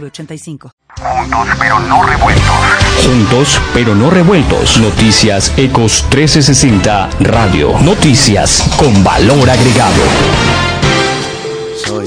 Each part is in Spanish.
906985. Juntos pero no revueltos. Juntos pero no revueltos. Noticias Ecos 1360 Radio. Noticias con valor agregado. Soy,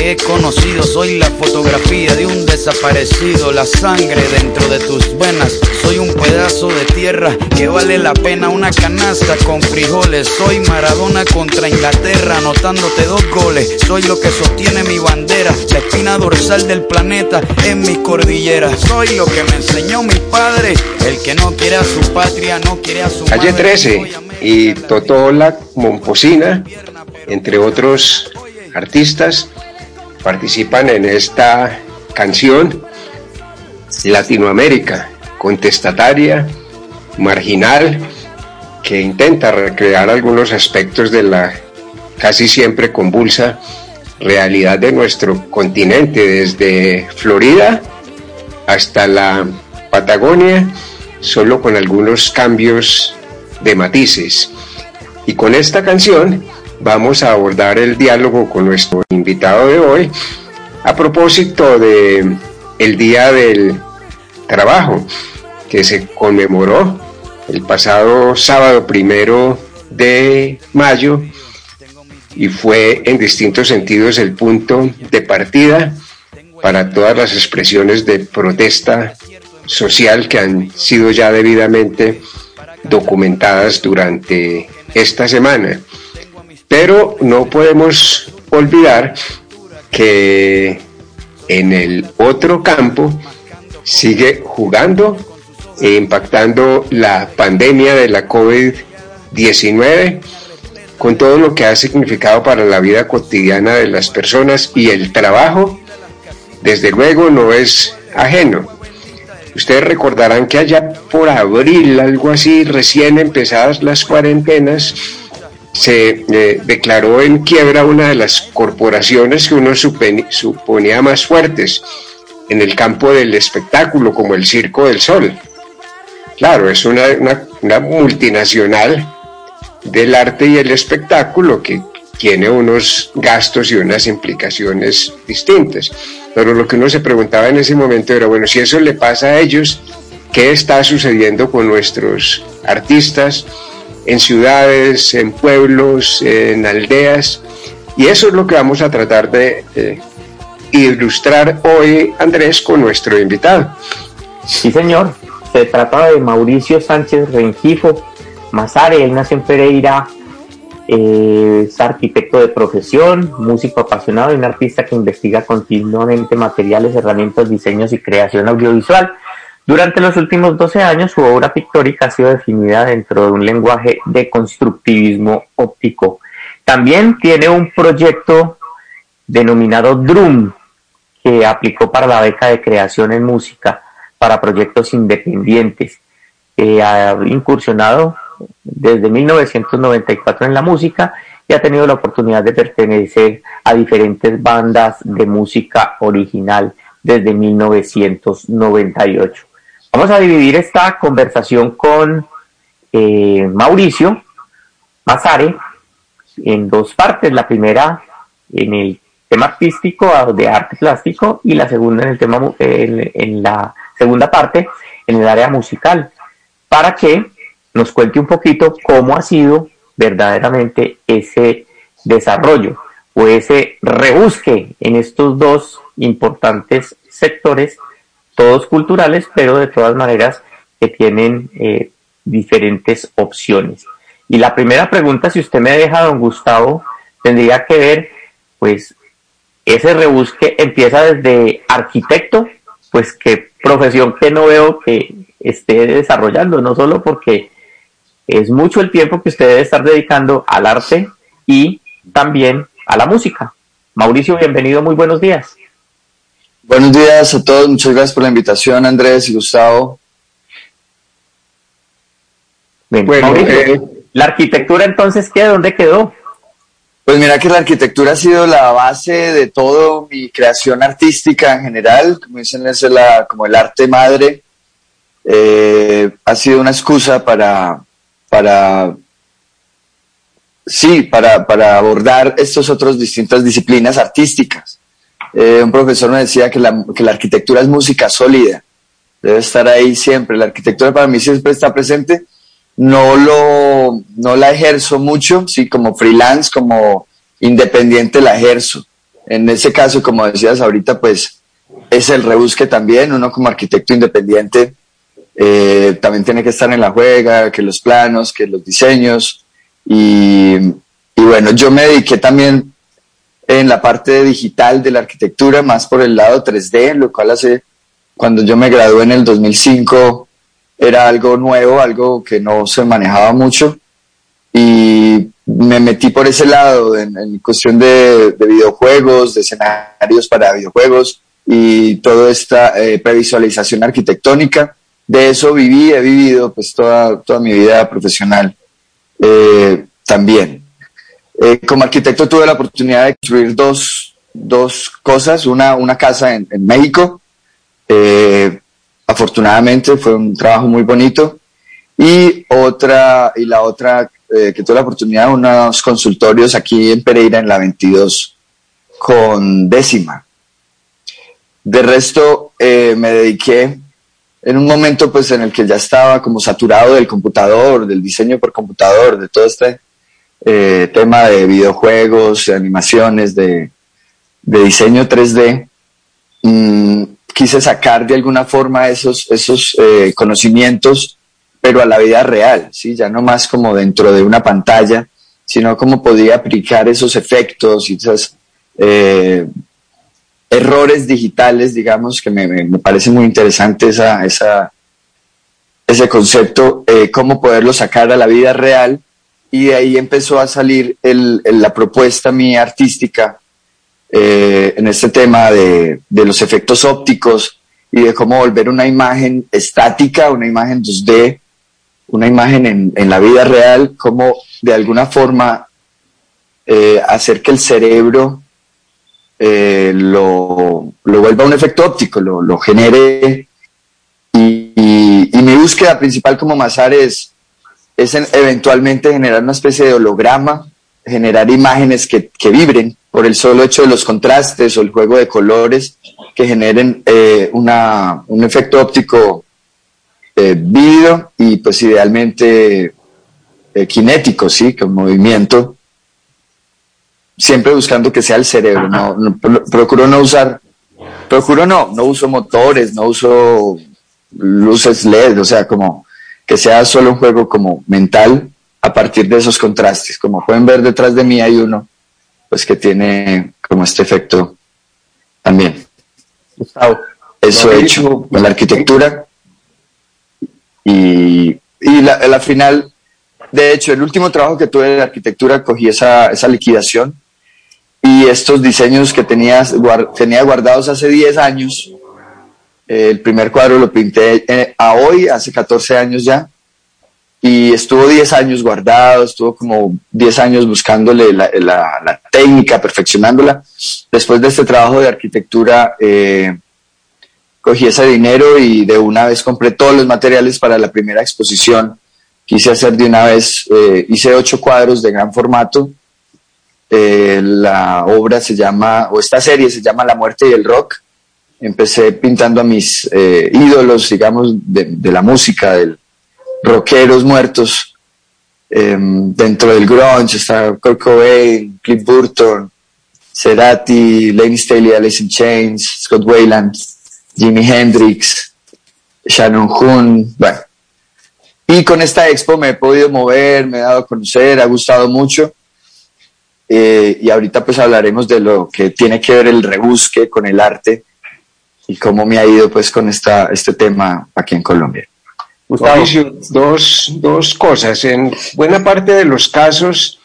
he conocido, soy la fotografía de un desaparecido. La sangre dentro de tus venas, soy un pedazo de tierra que vale la pena una canasta con frijoles. Soy Maradona contra Inglaterra, anotándote dos goles. Soy lo que sostiene mi bandera, la espina dorsal del planeta en mis cordilleras. Soy lo que me enseñó mi padre, el que no quiere a su patria, no quiere a su Calle madre. 13 y Totola Momposina, entre otros artistas, participan en esta canción Latinoamérica, contestataria, marginal, que intenta recrear algunos aspectos de la casi siempre convulsa realidad de nuestro continente, desde Florida hasta la Patagonia, solo con algunos cambios de matices. Y con esta canción vamos a abordar el diálogo con nuestro invitado de hoy a propósito de el Día del Trabajo que se conmemoró el pasado sábado primero de mayo y fue en distintos sentidos el punto de partida para todas las expresiones de protesta social que han sido ya debidamente documentadas durante esta semana. Pero no podemos olvidar que en el otro campo sigue jugando e impactando la pandemia de la COVID-19 con todo lo que ha significado para la vida cotidiana de las personas y el trabajo, desde luego, no es ajeno. Ustedes recordarán que allá por abril, algo así, recién empezadas las cuarentenas, se eh, declaró en quiebra una de las corporaciones que uno suponía más fuertes en el campo del espectáculo, como el Circo del Sol. Claro, es una- una multinacional del arte y el espectáculo que tiene unos gastos y unas implicaciones distintas. Pero lo que uno se preguntaba en ese momento era, bueno, si eso le pasa a ellos, ¿qué está sucediendo con nuestros artistas en ciudades, en pueblos, en aldeas? Y eso es lo que vamos a tratar de eh, ilustrar hoy, Andrés, con nuestro invitado. Sí, señor. Se trata de Mauricio Sánchez Rengifo Mazare. Él nació en Pereira. eh, es arquitecto de profesión, músico apasionado y un artista que investiga continuamente materiales, herramientas, diseños y creación audiovisual. Durante los últimos 12 años, su obra pictórica ha sido definida dentro de un lenguaje de constructivismo óptico. También tiene un proyecto denominado Drum, que aplicó para la beca de creación en música para proyectos independientes. Eh, ha incursionado desde 1994 en la música y ha tenido la oportunidad de pertenecer a diferentes bandas de música original desde 1998. Vamos a dividir esta conversación con eh, Mauricio Mazare en dos partes. La primera en el tema artístico de arte plástico y la segunda en el tema en la segunda parte en el área musical para que nos cuente un poquito cómo ha sido verdaderamente ese desarrollo o ese rebusque en estos dos importantes sectores, todos culturales, pero de todas maneras que tienen eh, diferentes opciones. Y la primera pregunta, si usted me deja, don Gustavo, tendría que ver, pues, ese rebusque empieza desde arquitecto, pues qué profesión que no veo que esté desarrollando, no solo porque es mucho el tiempo que usted debe estar dedicando al arte y también a la música. Mauricio, bienvenido, muy buenos días. Buenos días a todos, muchas gracias por la invitación, Andrés y Gustavo. bueno, eh, la arquitectura entonces, ¿qué? ¿Dónde quedó? Pues mira que la arquitectura ha sido la base de todo mi creación artística en general, como dicen, es la, como el arte madre. Eh, ha sido una excusa para, para sí, para, para abordar estas otras distintas disciplinas artísticas. Eh, un profesor me decía que la, que la arquitectura es música sólida, debe estar ahí siempre. La arquitectura para mí siempre está presente. No, lo, no la ejerzo mucho, sí, como freelance, como independiente la ejerzo. En ese caso, como decías ahorita, pues es el rebusque también. Uno como arquitecto independiente eh, también tiene que estar en la juega, que los planos, que los diseños, y, bueno, yo me dediqué también en la parte digital de la arquitectura, más por el lado 3D, lo cual hace, cuando yo me gradué en el 2005, era algo nuevo, algo que no se manejaba mucho. Y me metí por ese lado en, cuestión de, videojuegos, de escenarios para videojuegos y toda esta eh, previsualización arquitectónica. De eso viví, he vivido pues toda, toda mi vida profesional. Eh, también. Eh, como arquitecto tuve la oportunidad de construir dos, dos cosas, una, una casa en, México, eh, afortunadamente fue un trabajo muy bonito, y otra, y la otra que tuve la oportunidad, unos consultorios aquí en Pereira en la 22 con décima. De resto, me dediqué en un momento pues en el que ya estaba como saturado del computador, del diseño por computador, de todo este eh, tema de videojuegos, de animaciones, de, diseño 3D, mm, quise sacar de alguna forma esos, esos eh, conocimientos, pero a la vida real, ¿sí? ya no más como dentro de una pantalla, sino cómo podía aplicar esos efectos y esas eh, errores digitales, digamos, que me, me parece muy interesante esa, esa, ese concepto, eh, cómo poderlo sacar a la vida real. Y de ahí empezó a salir el, la propuesta mía artística eh, en este tema de, los efectos ópticos y de cómo volver una imagen estática, una imagen 2D, una imagen en, en la vida real, cómo de alguna forma eh, hacer que el cerebro eh, lo, lo, vuelva un efecto óptico, lo, lo genere. Y, y, mi búsqueda principal como Mazar es, es eventualmente generar una especie de holograma, generar imágenes que, que, vibren por el solo hecho de los contrastes o el juego de colores que generen eh, una, un efecto óptico eh, vívido y pues idealmente eh, kinético, sí, con movimiento. Siempre buscando que sea el cerebro, no, procuro no usar, procuro no, no uso motores, no uso luces LED, o sea, como que sea solo un juego como mental a partir de esos contrastes. Como pueden ver detrás de mí hay uno, pues que tiene como este efecto también. Eso he hecho en la arquitectura. Y, y la, la final, de hecho, el último trabajo que tuve de arquitectura cogí esa, esa liquidación y estos diseños que tenías, tenía guardados hace 10 años, el primer cuadro lo pinté eh, a hoy, hace 14 años ya, y estuvo 10 años guardado, estuvo como 10 años buscándole la, técnica, perfeccionándola. Después de este trabajo de arquitectura, eh, cogí ese dinero y de una vez compré todos los materiales para la primera exposición. Quise hacer de una vez, hice ocho cuadros de gran formato eh, la obra se llama, o esta serie se llama La muerte y el rock. Empecé pintando a mis eh, ídolos, digamos, de, la música, del rockeros muertos. Em, dentro del grunge está Kurt Cobain, Cliff Burton, Cerati, Lenny Staley, Alice in Chains, Scott Wayland, Jimi Hendrix, Shannon Hoon, bueno. Y con esta expo me he podido mover, me he dado a conocer, ha gustado mucho. Eh, y ahorita pues hablaremos de lo que tiene que ver el rebusque con el arte y cómo me ha ido pues con esta, este tema aquí en Colombia. Mauricio, dos, dos cosas. En buena parte de los casos,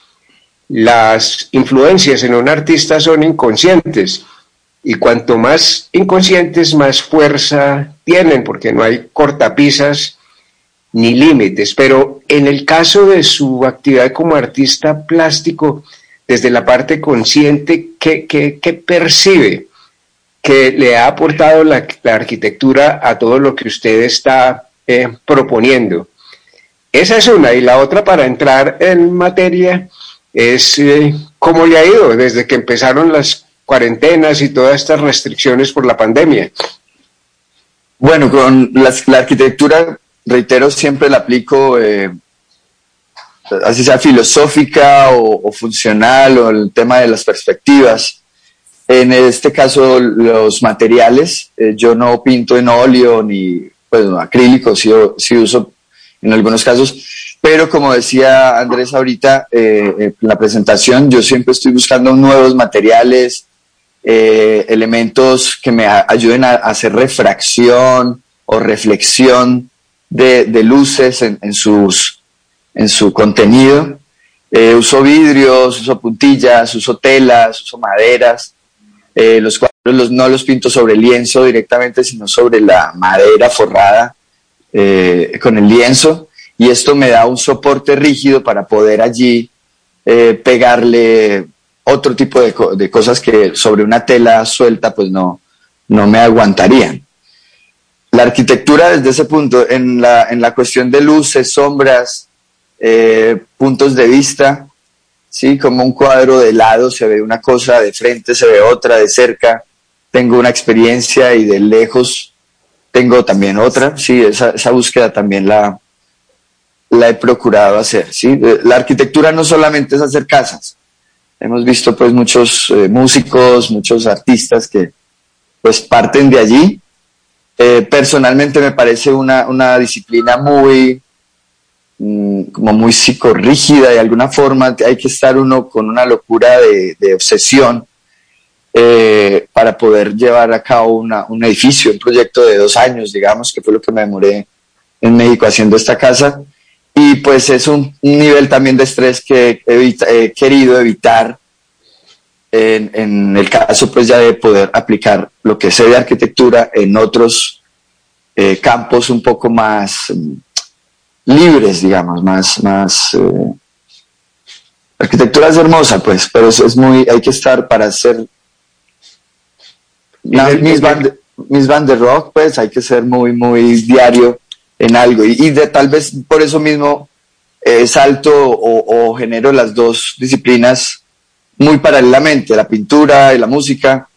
las influencias en un artista son inconscientes y cuanto más inconscientes, más fuerza tienen, porque no hay cortapisas ni límites. Pero en el caso de su actividad como artista plástico, desde la parte consciente, ¿qué, qué, percibe que le ha aportado la, arquitectura a todo lo que usted está eh, proponiendo? Esa es una. Y la otra, para entrar en materia, es eh, cómo le ha ido desde que empezaron las cuarentenas y todas estas restricciones por la pandemia. Bueno, con la, arquitectura, reitero, siempre la aplico, eh, así sea filosófica o, funcional o el tema de las perspectivas. En este caso, los materiales, eh, yo no pinto en óleo ni pues, acrílico, sí, uso en algunos casos, pero como decía Andrés ahorita eh, en la presentación, yo siempre estoy buscando nuevos materiales, eh, elementos que me ayuden a, hacer refracción o reflexión de, luces en, en su contenido. Eh, uso vidrios, uso puntillas, uso telas, uso maderas. Los cuadros no los pinto sobre lienzo directamente, sino sobre la madera forrada con el lienzo y esto me da un soporte rígido para poder allí eh, pegarle otro tipo de, cosas que sobre una tela suelta pues no, no me aguantarían. La arquitectura desde ese punto, en la, en la cuestión de luces, sombras, eh, puntos de vista, ¿sí? como un cuadro de lado se ve una cosa, de frente se ve otra, de cerca tengo una experiencia y de lejos tengo también otra, sí, esa, esa búsqueda también la, la he procurado hacer. ¿sí? Eh, la arquitectura no solamente es hacer casas. Hemos visto pues muchos eh, músicos, muchos artistas que pues parten de allí. Eh, personalmente me parece una, una disciplina muy, como muy psicorrígida de alguna forma. Hay que estar uno con una locura de, de obsesión para poder llevar a cabo una, un edificio, un proyecto de dos años, digamos, que fue lo que me demoré en México haciendo esta casa y pues es un, nivel también de estrés que he, querido evitar en, el caso pues ya de poder aplicar lo que sé de arquitectura en otros eh, campos un poco más mm, libres, digamos, más, más eh, arquitectura es hermosa, pues, pero es, muy, hay que estar para hacer mis, band, mis de rock, pues hay que ser muy, muy diario en algo. Y, de, tal vez por eso mismo eh, salto o, genero las dos disciplinas muy paralelamente, la pintura y la música.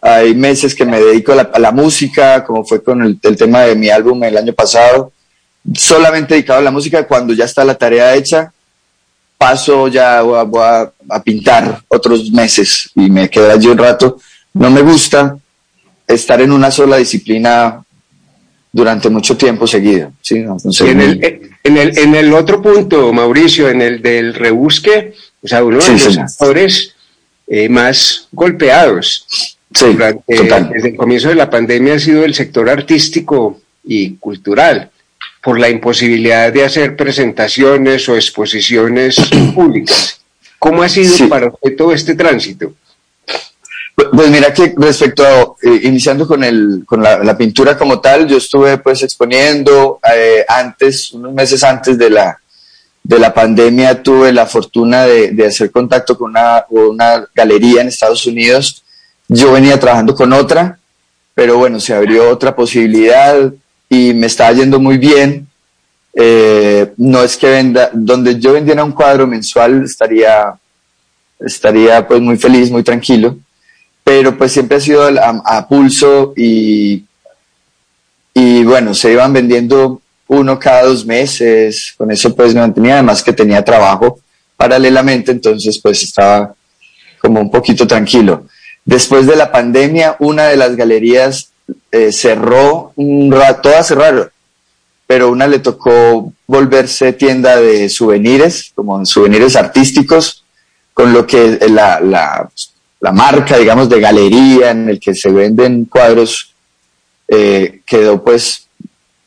Hay meses que me dedico a la, música, como fue con el, tema de mi álbum el año pasado, solamente dedicado a la música. Cuando ya está la tarea hecha, paso ya a, a, pintar otros meses y me quedo allí un rato. No me gusta estar en una sola disciplina durante mucho tiempo seguido. ¿sí? en, el, en, el, en el otro punto, Mauricio, en el del rebusque, o sea, uno de los actores eh, más golpeados sí, desde el comienzo de la pandemia ha sido el sector artístico y cultural, por la imposibilidad de hacer presentaciones o exposiciones públicas. ¿Cómo ha sido para usted todo este tránsito? Pues mira que respecto a, eh, iniciando con, el, con la, pintura como tal, yo estuve pues exponiendo eh, antes, unos meses antes de la, de la pandemia, tuve la fortuna de, de hacer contacto con una, una, galería en Estados Unidos. Yo venía trabajando con otra, pero bueno, se abrió otra posibilidad y me estaba yendo muy bien. Eh, no es que venda, donde yo vendiera un cuadro mensual estaría, estaría pues muy feliz, muy tranquilo pero pues siempre ha sido a, pulso y, y bueno, se iban vendiendo uno cada dos meses, con eso pues me mantenía, además que tenía trabajo paralelamente, entonces pues estaba como un poquito tranquilo. Después de la pandemia, una de las galerías eh, cerró, un rato, todas cerraron, pero una le tocó volverse tienda de souvenirs, como souvenirs artísticos, con lo que la, la, la marca, digamos, de galería en el que se venden cuadros eh, quedó pues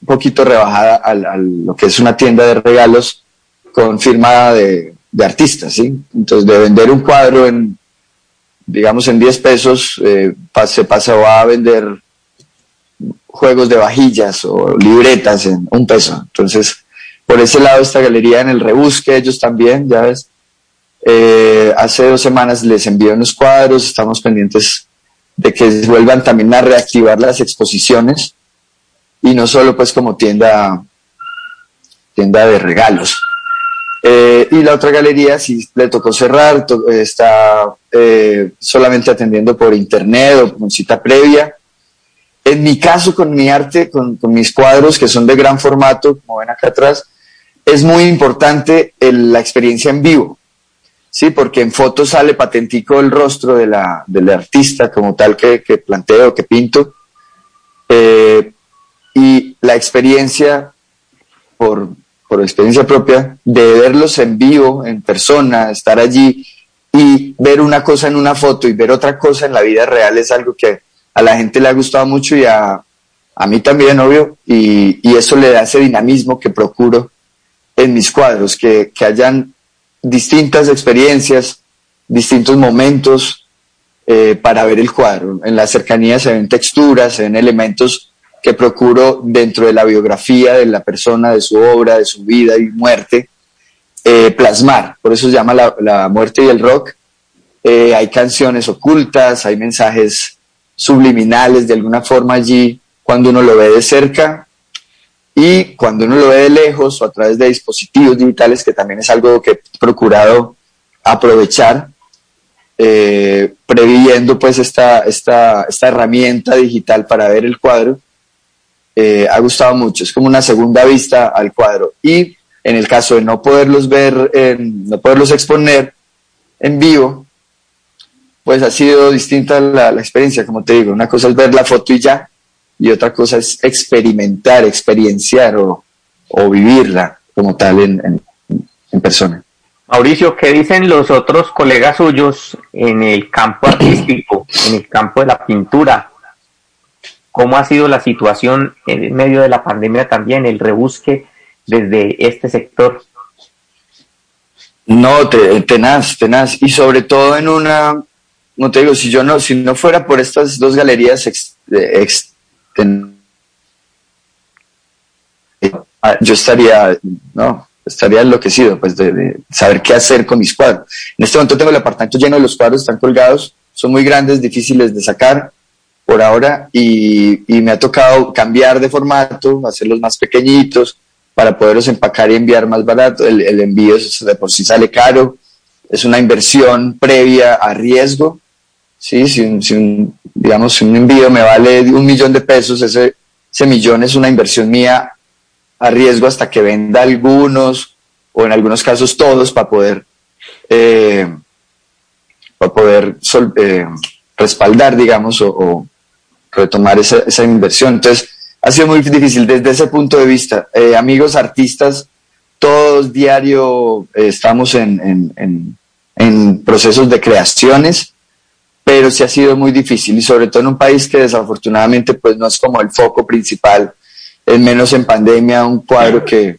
un poquito rebajada a, lo que es una tienda de regalos con firma de, de artistas, ¿sí? Entonces, de vender un cuadro en, digamos, en 10 pesos, eh, se pasó a vender juegos de vajillas o libretas en un peso. Entonces, por ese lado, esta galería en el rebusque, ellos también, ya ves. Eh, hace dos semanas les envié unos cuadros, estamos pendientes de que vuelvan también a reactivar las exposiciones y no solo pues como tienda, tienda de regalos. Eh, y la otra galería sí le tocó cerrar, está eh, solamente atendiendo por internet o con cita previa. En mi caso, con mi arte, con, mis cuadros que son de gran formato, como ven acá atrás, es muy importante la experiencia en vivo, ¿sí? Porque en fotos sale patentico el rostro de la, del artista como tal que, que planteo, que pinto. Eh, y la experiencia, por, por experiencia propia, de verlos en vivo, en persona, estar allí y ver una cosa en una foto y ver otra cosa en la vida real es algo que a la gente le ha gustado mucho y a, a mí también, obvio, y, y, eso le da ese dinamismo que procuro en mis cuadros, que, que hayan distintas experiencias, distintos momentos eh, para ver el cuadro. En la cercanía se ven texturas, se ven elementos que procuro dentro de la biografía de la persona, de su obra, de su vida y muerte, eh, plasmar. Por eso se llama la, la muerte y el rock. Eh, hay canciones ocultas, hay mensajes subliminales de alguna forma allí cuando uno lo ve de cerca y cuando uno lo ve de lejos o a través de dispositivos digitales, que también es algo que he procurado aprovechar, eh, previendo pues esta, esta, esta, herramienta digital para ver el cuadro, eh, ha gustado mucho. Es como una segunda vista al cuadro. Y en el caso de no poderlos ver, no poderlos exponer en vivo, pues ha sido distinta la, la experiencia, como te digo. Una cosa es ver la foto y ya, y otra cosa es experimentar, experienciar o, vivirla como tal en, en, persona. Mauricio, ¿qué dicen los otros colegas suyos en el campo artístico, en el campo de la pintura? ¿Cómo ha sido la situación en medio de la pandemia también, el rebusque desde este sector? No, tenaz, tenaz. Y sobre todo en una, no te digo, si yo no, si no fuera por estas dos galerías ex, yo estaría, no, estaría enloquecido, pues, de, saber qué hacer con mis cuadros. En este momento tengo el apartamento lleno de los cuadros, están colgados, son muy grandes, difíciles de sacar por ahora, y, me ha tocado cambiar de formato, hacerlos más pequeñitos, para poderlos empacar y enviar más barato. El, el envío de por sí sale caro, es una inversión previa a riesgo, ¿sí? Si un, digamos, un envío me vale un millón de pesos, ese, ese millón es una inversión mía a riesgo hasta que venda algunos o en algunos casos todos para poder, eh, para poder eh, respaldar, digamos, o, retomar esa, esa, inversión. Entonces, ha sido muy difícil desde ese punto de vista. Eh, amigos artistas, todos diario estamos en, en, en, en procesos de creaciones pero sí ha sido muy difícil y sobre todo en un país que desafortunadamente pues no es como el foco principal, es menos en pandemia un cuadro que,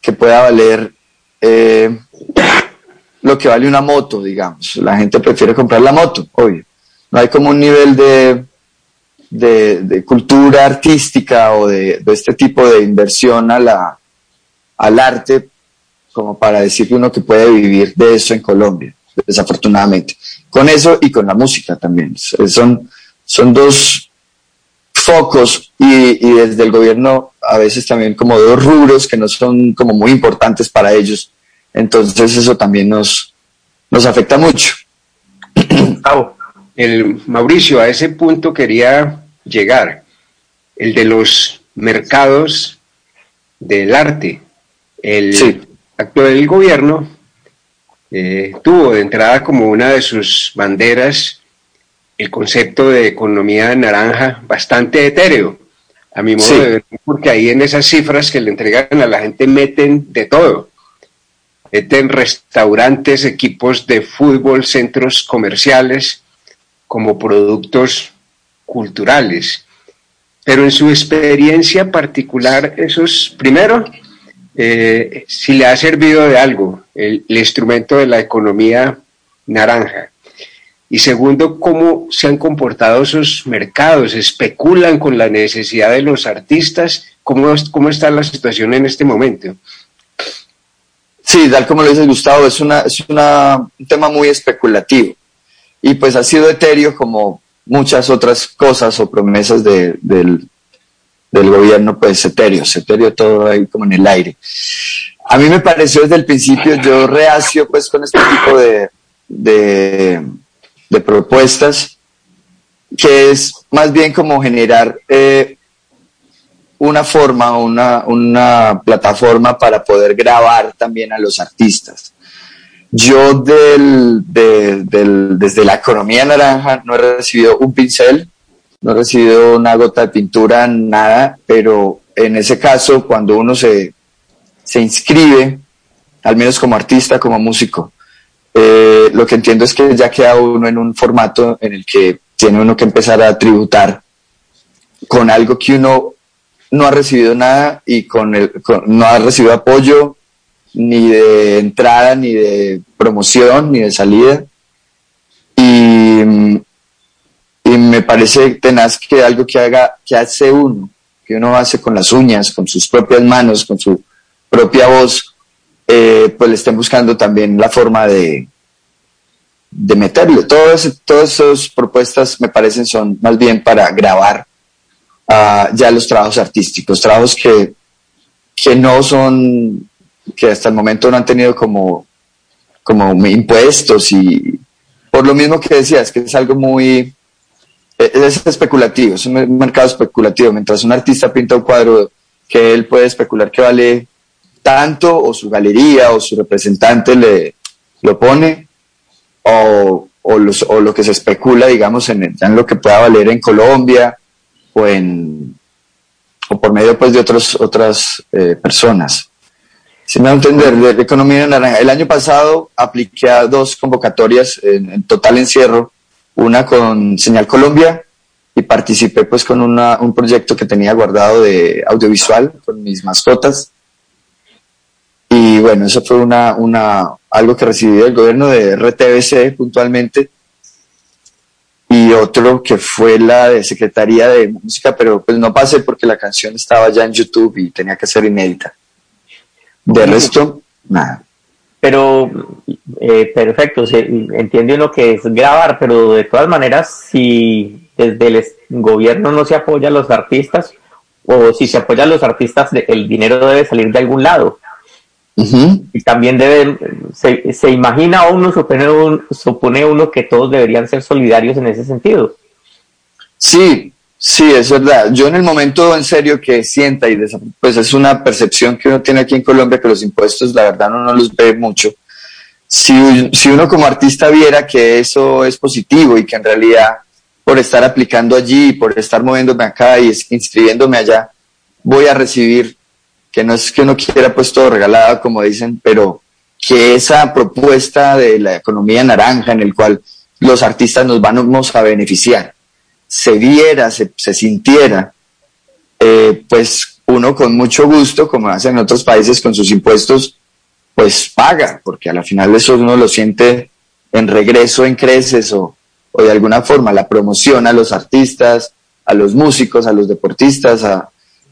que pueda valer eh, lo que vale una moto, digamos. La gente prefiere comprar la moto, obvio. No hay como un nivel de, de, cultura artística o de, este tipo de inversión a la, al arte como para decir uno que puede vivir de eso en Colombia, desafortunadamente con eso y con la música también. Son, son dos focos y, y, desde el gobierno a veces también como dos rubros que no son como muy importantes para ellos. Entonces eso también nos, nos afecta mucho. El, Mauricio, a ese punto quería llegar, el de los mercados del arte. El acto del gobierno eh, tuvo de entrada como una de sus banderas el concepto de economía naranja bastante etéreo, a mi modo de ver, porque ahí en esas cifras que le entregan a la gente meten de todo. Meten restaurantes, equipos de fútbol, centros comerciales, como productos culturales. Pero en su experiencia particular, esos, primero, eh, si le ha servido de algo el, instrumento de la economía naranja. Y segundo, cómo se han comportado esos mercados, especulan con la necesidad de los artistas, cómo, cómo está la situación en este momento. Sí, tal como lo dice Gustavo, es, es un tema muy especulativo y pues ha sido etéreo como muchas otras cosas o promesas del, del, gobierno, pues etéreo, etéreo todo ahí como en el aire. A mí me pareció desde el principio, yo reacio pues con este tipo de, de, propuestas, que es más bien como generar eh, una forma, una, una plataforma para poder grabar también a los artistas. Yo del, desde la economía naranja no he recibido un pincel, no he recibido una gota de pintura, nada, pero en ese caso, cuando uno se, se inscribe, al menos como artista, como músico, eh, lo que entiendo es que ya queda uno en un formato en el que tiene uno que empezar a tributar con algo que uno no ha recibido nada y con el, no ha recibido apoyo ni de entrada, ni de promoción, ni de salida. Y, y me parece tenaz que algo que haga, que hace uno, que uno hace con las uñas, con sus propias manos, con su propia voz, eh, pues le estén buscando también la forma de, de meterle. Todas, todas esas propuestas me parecen son más bien para grabar uh, ya los trabajos artísticos, trabajos que, que no son que hasta el momento no han tenido como, como impuestos y por lo mismo que decías, que es algo muy, es especulativo, es un mercado especulativo. Mientras un artista pinta un cuadro que él puede especular que vale tanto, o su galería o su representante le lo pone, o, o, los, o lo que se especula, digamos, en, en, lo que pueda valer en Colombia o en o por medio pues de otros, otras eh, personas. Si me va a entender, de, economía naranja. El año pasado apliqué a dos convocatorias en, total encierro, una con Señal Colombia y participé pues con una, un proyecto que tenía guardado de audiovisual con mis mascotas. Y bueno, eso fue una, una, algo que recibí del gobierno de RTBC puntualmente. Y otro que fue la de Secretaría de Música, pero pues no pasé porque la canción estaba ya en YouTube y tenía que ser inédita. De resto, nada. Pero, eh, perfecto, se, entiende uno que es grabar, pero de todas maneras, si desde el gobierno no se apoya a los artistas, o si se apoya a los artistas, el dinero debe salir de algún lado. Y también debe, se, se imagina uno, supone, supone uno que todos deberían ser solidarios en ese sentido. Sí, Sí, es verdad. Yo en el momento en serio que sienta y pues es una percepción que uno tiene aquí en Colombia que los impuestos la verdad uno no los ve mucho. Si, si uno como artista viera que eso es positivo y que en realidad por estar aplicando allí, por estar moviéndome acá y inscribiéndome allá, voy a recibir, que no es que uno quiera pues todo regalado como dicen, pero que esa propuesta de la economía naranja en el cual los artistas nos vamos a beneficiar se viera, se, sintiera, eh, pues uno con mucho gusto, como hacen en otros países con sus impuestos, pues paga, porque a la final eso uno lo siente en regreso en creces o, o de alguna forma la promoción a los artistas, a los músicos, a los deportistas, a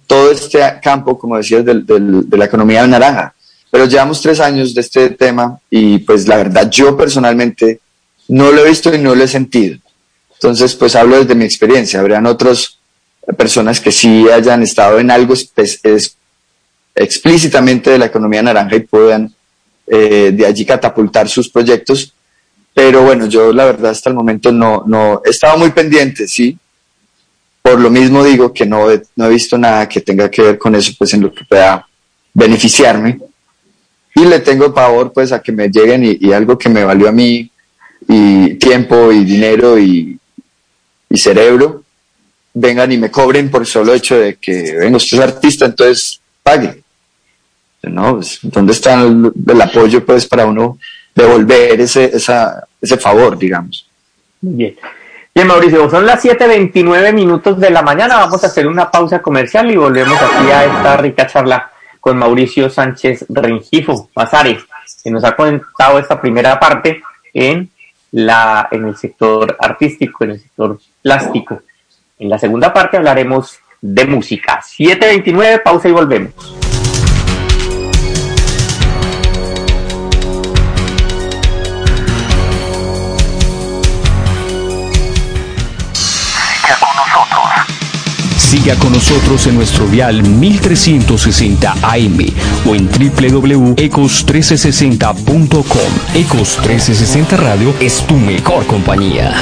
todo este campo, como decías, del, del, de la economía naranja. Pero llevamos tres años de este tema y pues la verdad yo personalmente no lo he visto y no lo he sentido. Entonces, pues hablo desde mi experiencia. Habrían otras personas que sí hayan estado en algo explícitamente de la economía naranja y puedan eh, de allí catapultar sus proyectos. Pero bueno, yo la verdad hasta el momento no, no he estado muy pendiente, sí. Por lo mismo digo que no he, no he visto nada que tenga que ver con eso, pues en lo que pueda beneficiarme. y le tengo pavor pues a que me lleguen y, algo que me valió a mí y tiempo y dinero y, cerebro vengan y me cobren por solo hecho de que vengo, usted es artista, entonces pague. ¿No? Pues, ¿Dónde está el, apoyo pues para uno devolver ese, esa, ese favor, digamos? Bien. Bien, Mauricio, son las 7.29 minutos de la mañana. Vamos a hacer una pausa comercial y volvemos aquí a esta rica charla con Mauricio Sánchez Rengifo Mazares, que nos ha contado esta primera parte en, la, en el sector artístico, en el sector plástico. En la segunda parte hablaremos de música. 7.29, pausa y volvemos. Siga con nosotros en nuestro vial 1360 AM o en www.ecos1360.com. Ecos 1360 Radio es tu mejor compañía.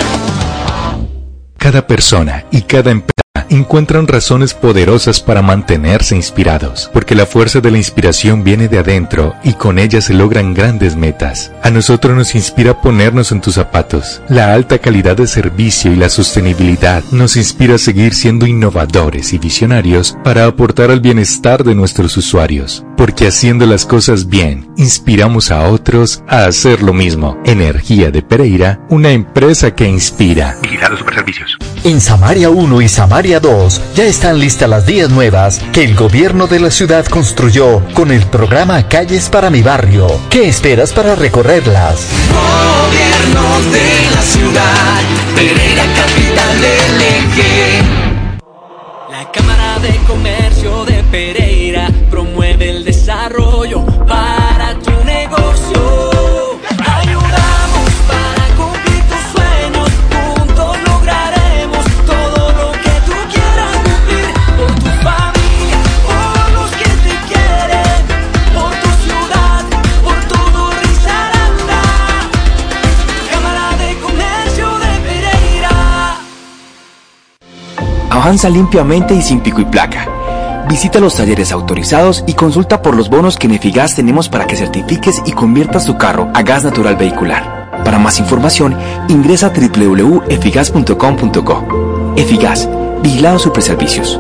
Cada persona y cada empresa encuentran razones poderosas para mantenerse inspirados, porque la fuerza de la inspiración viene de adentro y con ella se logran grandes metas. A nosotros nos inspira ponernos en tus zapatos. La alta calidad de servicio y la sostenibilidad nos inspira a seguir siendo innovadores y visionarios para aportar al bienestar de nuestros usuarios, porque haciendo las cosas bien, inspiramos a otros a hacer lo mismo. Energía de Pereira, una empresa que inspira. Vigilado Superservicios. En Samaria 1 y Samaria 2 ya están listas las vías nuevas que el gobierno de la ciudad construyó con el programa Calles para mi barrio. ¿Qué esperas para recorrerlas? Gobierno de la ciudad, Pereira capital del eje. La Cámara de Comercio de Pereira desarrollo para tu negocio. Avanza limpiamente y sin pico y placa. Visita los talleres autorizados y consulta por los bonos que en Efigas tenemos para que certifiques y conviertas tu carro a gas natural vehicular. Para más información, ingresa a www.efigas.com.co. Efigas, Vigilado Superservicios.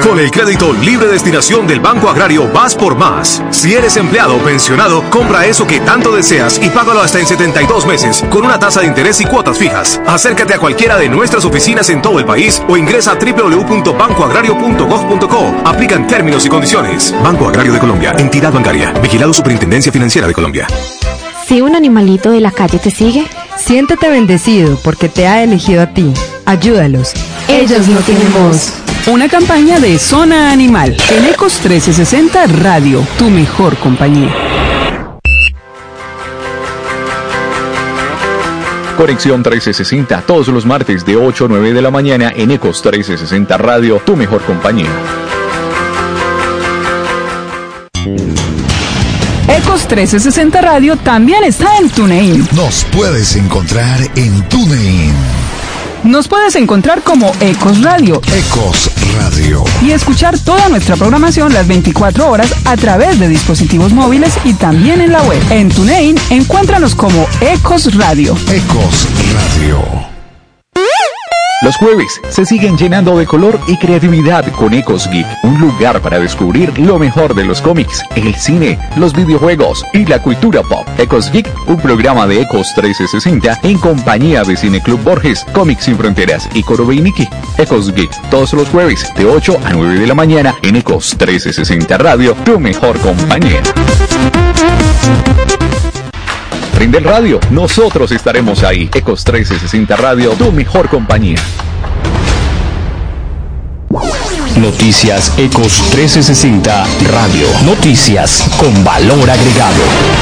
Con el crédito libre destinación del Banco Agrario vas por más. Si eres empleado o pensionado, compra eso que tanto deseas y págalo hasta en 72 meses con una tasa de interés y cuotas fijas. Acércate a cualquiera de nuestras oficinas en todo el país o ingresa a www.bancoagrario.gov.co. Aplican términos y condiciones. Banco Agrario de Colombia, entidad bancaria, vigilado Superintendencia Financiera de Colombia. Si un animalito de la calle te sigue, siéntete bendecido porque te ha elegido a ti. Ayúdalos. Ellos no tienen voz. Una campaña de Zona Animal en Ecos 1360 Radio, tu mejor compañía. Conexión 1360, todos los martes de 8 a 9 de la mañana en Ecos 1360 Radio, tu mejor compañía. Ecos 1360 Radio también está en TuneIn. Nos puedes encontrar en TuneIn. Nos puedes encontrar como Ecos Radio. Ecos Radio. Y escuchar toda nuestra programación las 24 horas a través de dispositivos móviles y también en la web. En TuneIn, encuéntranos como Ecos Radio. Ecos Radio. Los jueves se siguen llenando de color y creatividad con Ecos Geek, un lugar para descubrir lo mejor de los cómics, el cine, los videojuegos y la cultura pop. Ecos Geek, un programa de Ecos 1360 en compañía de Cineclub Borges, Cómics Sin Fronteras y Coro Nikki. Ecos Geek, todos los jueves de 8 a 9 de la mañana en Ecos 1360 Radio, tu mejor compañía. Del Radio. Nosotros estaremos ahí. Ecos 1360 Radio, tu mejor compañía. Noticias Ecos 1360 Radio. Noticias con valor agregado.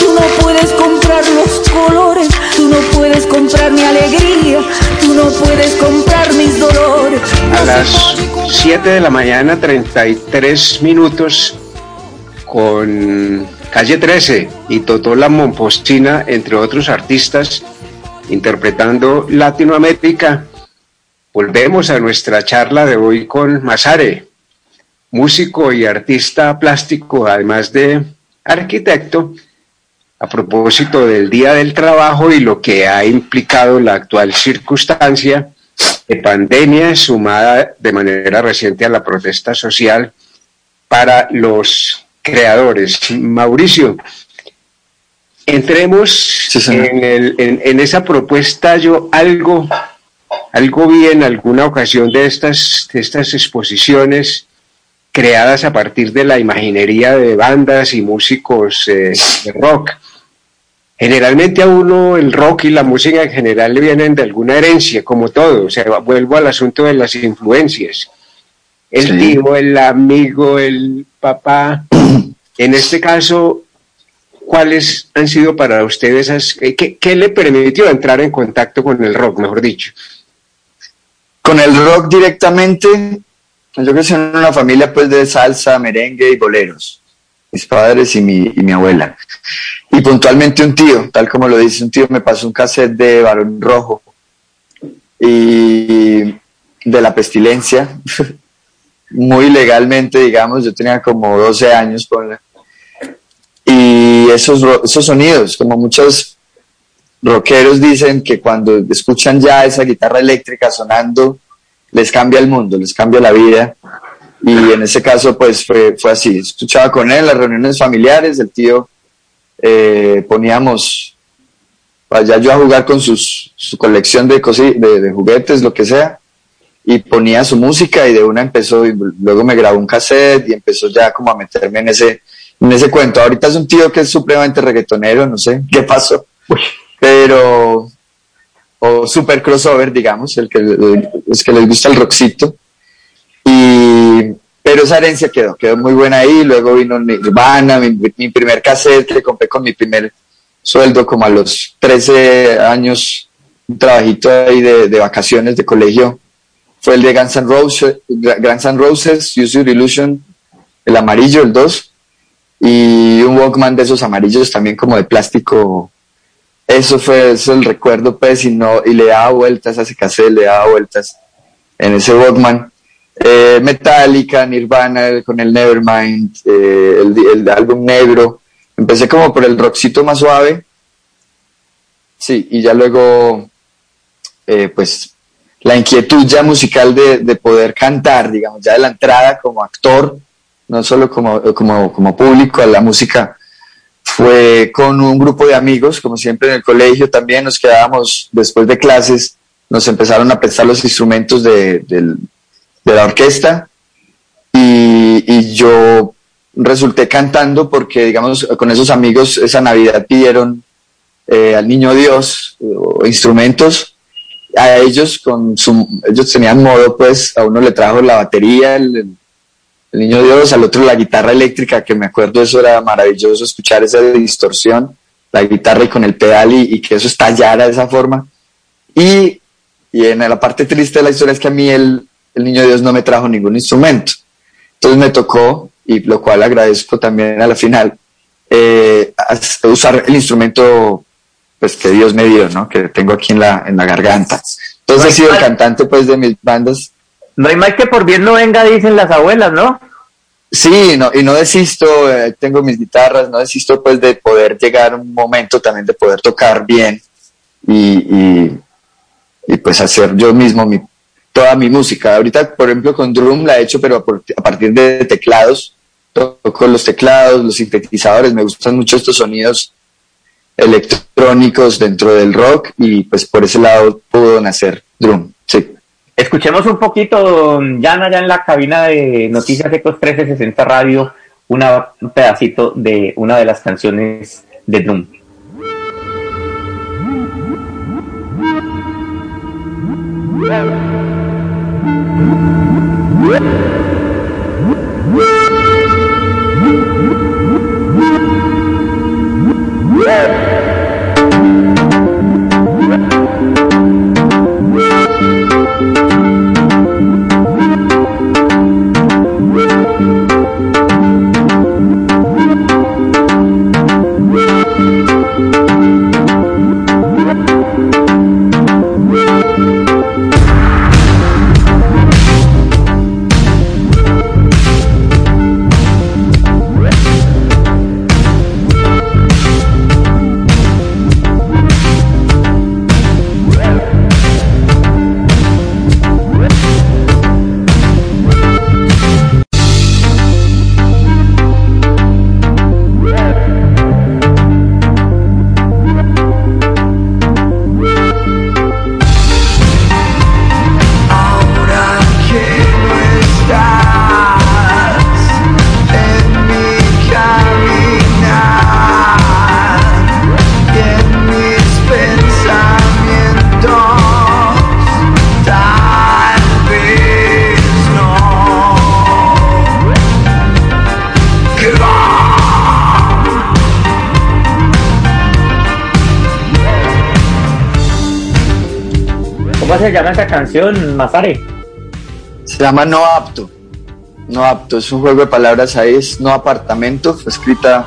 Tú no puedes comprar los colores, tú no puedes comprar mi alegría, tú no puedes comprar mis dolores. A las 7 de la mañana, 33 minutos, con Calle 13 y Totó La Mompostina, entre otros artistas, interpretando Latinoamérica. Volvemos a nuestra charla de hoy con Masare, músico y artista plástico, además de arquitecto, a propósito del Día del Trabajo y lo que ha implicado la actual circunstancia de pandemia sumada de manera reciente a la protesta social para los creadores. Mauricio, entremos en, el, en, esa propuesta. Yo algo, algo vi en alguna ocasión de estas, de estas exposiciones creadas a partir de la imaginería de bandas y músicos eh, de rock. Generalmente a uno el rock y la música en general le vienen de alguna herencia, como todo. O sea, vuelvo al asunto de las influencias. El tío, el amigo, el papá. En este caso, ¿cuáles han sido para ustedes esas, qué, qué, le permitió entrar en contacto con el rock, mejor dicho? Con el rock directamente, yo crecí en una familia pues de salsa, merengue y boleros, mis padres y mi, y mi abuela. Y puntualmente un tío, tal como lo dice un tío, me pasó un cassette de Barón Rojo y de la pestilencia, muy legalmente, digamos, yo tenía como 12 años, y esos, esos sonidos, como muchos rockeros dicen que cuando escuchan ya esa guitarra eléctrica sonando, les cambia el mundo, les cambia la vida. Y en ese caso, pues fue, fue así. Escuchaba con él las reuniones familiares, el tío eh, poníamos allá yo a jugar con sus, su colección de, de, de, juguetes, lo que sea, y ponía su música y de una empezó, y luego me grabó un cassette y empezó ya como a meterme en ese, en ese cuento. Ahorita es un tío que es supremamente reggaetonero, no sé qué pasó, pero, o super crossover, digamos, el que, es que les gusta el rockcito. Y, pero esa herencia quedó, quedó muy buena ahí. Luego vino Nirvana, mi, mi primer cassette que compré con mi primer sueldo, como a los 13 años, un trabajito ahí de, vacaciones de colegio. Fue el de Guns N' Roses, Guns N' Roses, Use Your Illusion, el amarillo, el 2, y un Walkman de esos amarillos también como de plástico eso fue eso el recuerdo, pues, y, no, y le daba vueltas a ese cassette, le daba vueltas en ese Walkman. Eh, Metallica, Nirvana con el Nevermind, eh, el, álbum negro. Empecé como por el rockcito más suave. Sí, y ya luego, eh, pues, la inquietud ya musical de, de, poder cantar, digamos, ya de la entrada como actor, no solo como, como, público a la música, fue con un grupo de amigos, como siempre en el colegio también nos quedábamos después de clases, nos empezaron a prestar los instrumentos de, la orquesta y, yo resulté cantando porque, digamos, con esos amigos esa Navidad pidieron eh, al Niño Dios instrumentos. A ellos, con su, ellos tenían modo, pues a uno le trajo la batería, el, el niño Dios, al otro la guitarra eléctrica, que me acuerdo eso era maravilloso escuchar esa distorsión, la guitarra y con el pedal y, que eso estallara de esa forma. Y, y, en la parte triste de la historia es que a mí el, el niño Dios no me trajo ningún instrumento. Entonces me tocó, y lo cual agradezco también a la final, eh, usar el instrumento pues que Dios me dio, ¿no? Que tengo aquí en la, en la garganta. Entonces he sido el cantante pues de mis bandas no hay más que por bien no venga, dicen las abuelas, ¿no? Sí, no, y no desisto, eh, tengo mis guitarras, no desisto pues de poder llegar a un momento también de poder tocar bien y, y, pues hacer yo mismo mi, toda mi música. Ahorita, por ejemplo, con Drum la he hecho, pero a partir de teclados, toco los teclados, los sintetizadores, me gustan mucho estos sonidos electrónicos dentro del rock y pues por ese lado pudo nacer Drum, sí. Escuchemos un poquito, Jan, allá en la cabina de Noticias Ecos 1360 Radio, una, un pedacito de una de las canciones de Drum. Yeah! Se llama esa canción, Mazare? Se llama No Apto. No Apto, es un juego de palabras ahí, es No Apartamento, fue escrita,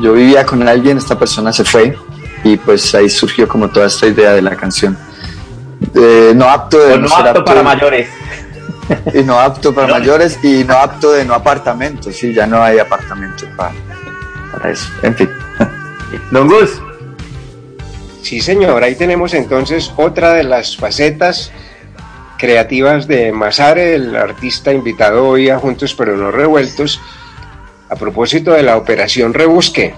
yo vivía con alguien, esta persona se fue y pues ahí surgió como toda esta idea de la canción. Eh, no apto de no, apto, para mayores. Y no apto para mayores y no apto de no apartamento, sí, ya no hay apartamento para, para eso, en fin. Don Gus. Sí, señor, ahí tenemos entonces otra de las facetas creativas de Masare, el artista invitado hoy a Juntos pero no revueltos, a propósito de la operación Rebusque.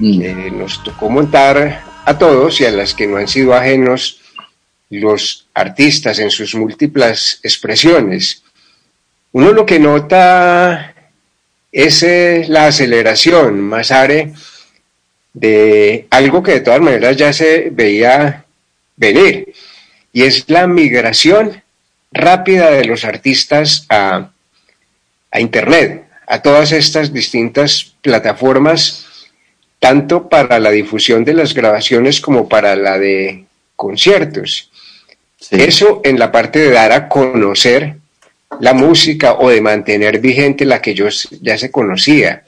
Mm. nos tocó montar a todos y a las que no han sido ajenos los artistas en sus múltiples expresiones. Uno lo que nota es eh, la aceleración, Masare, de algo que de todas maneras ya se veía venir, y es la migración rápida de los artistas a, a Internet, a todas estas distintas plataformas, tanto para la difusión de las grabaciones como para la de conciertos. Eso en la parte de dar a conocer la música o de mantener vigente la que yo ya se conocía.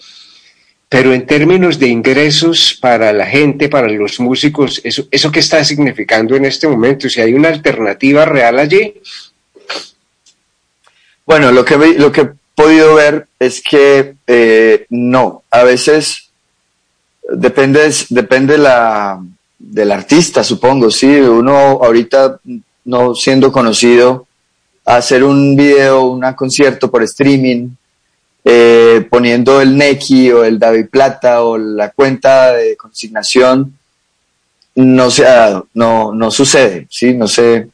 Pero en términos de ingresos para la gente, para los músicos, ¿eso, eso qué está significando en este momento? Si hay una alternativa real allí. Bueno, lo que, lo que he podido ver es que eh, no, a veces depende, depende la, del artista, supongo, sí, uno ahorita no siendo conocido, hacer un video, un concierto por streaming, poniendo el Neki o el David Plata o la cuenta de consignación, no se ha dado, no, no sucede, ¿sí? No sé.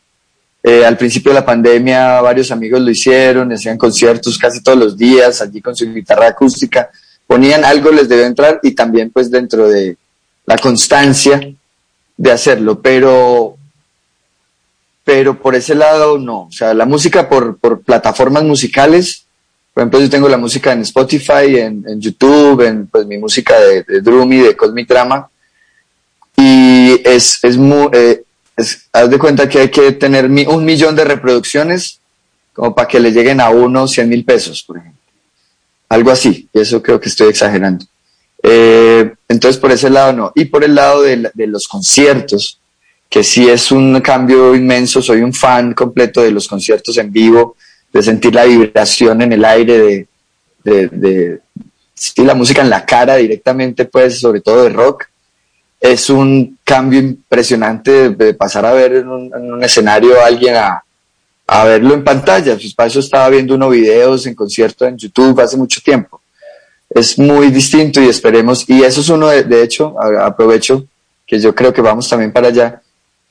Eh, al principio de la pandemia varios amigos lo hicieron, hacían conciertos casi todos los días, allí con su guitarra acústica, ponían algo, les debe entrar y también pues dentro de la constancia de hacerlo, pero pero por ese lado no. O sea, la música por, por plataformas musicales, por ejemplo, yo tengo la música en Spotify, en, en YouTube, en pues mi música de, de Drumi, de Cosmic Drama, y es, es muy, eh, haz de cuenta que hay que tener un millón de reproducciones como para que le lleguen a uno 100 mil pesos, por ejemplo. Algo así, y eso creo que estoy exagerando. Eh, entonces, por ese lado no. Y por el lado de, de los conciertos, que sí es un cambio inmenso, soy un fan completo de los conciertos en vivo, de sentir la vibración en el aire, de, de, la música en la cara directamente, pues sobre todo de rock. Es un cambio impresionante de, pasar a ver en un, escenario a alguien a, a, verlo en pantalla. Pues para estaba viendo unos videos en concierto en YouTube hace mucho tiempo. Es muy distinto y esperemos, y eso es uno de, de hecho, aprovecho que yo creo que vamos también para allá,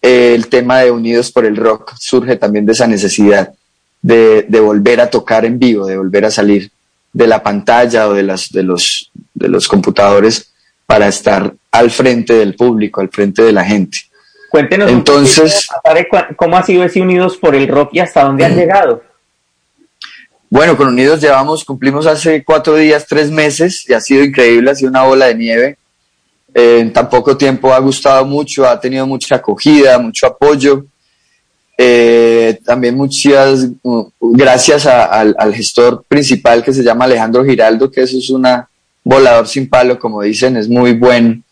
el tema de Unidos por el Rock surge también de esa necesidad de, volver a tocar en vivo, de volver a salir de la pantalla o de, las, de, los, de los computadores para estar al frente del público, al frente de la gente. Cuéntenos Entonces, cómo ha sido ese Unidos por el Rock y hasta dónde han llegado. Bueno, con Unidos llevamos, cumplimos hace cuatro días, tres meses y ha sido increíble, ha sido una bola de nieve en tan poco tiempo ha gustado mucho, ha tenido mucha acogida, mucho apoyo. Eh, también muchas uh, gracias al, gestor principal que se llama Alejandro Giraldo, que eso es una volador sin palo, como dicen, es muy buen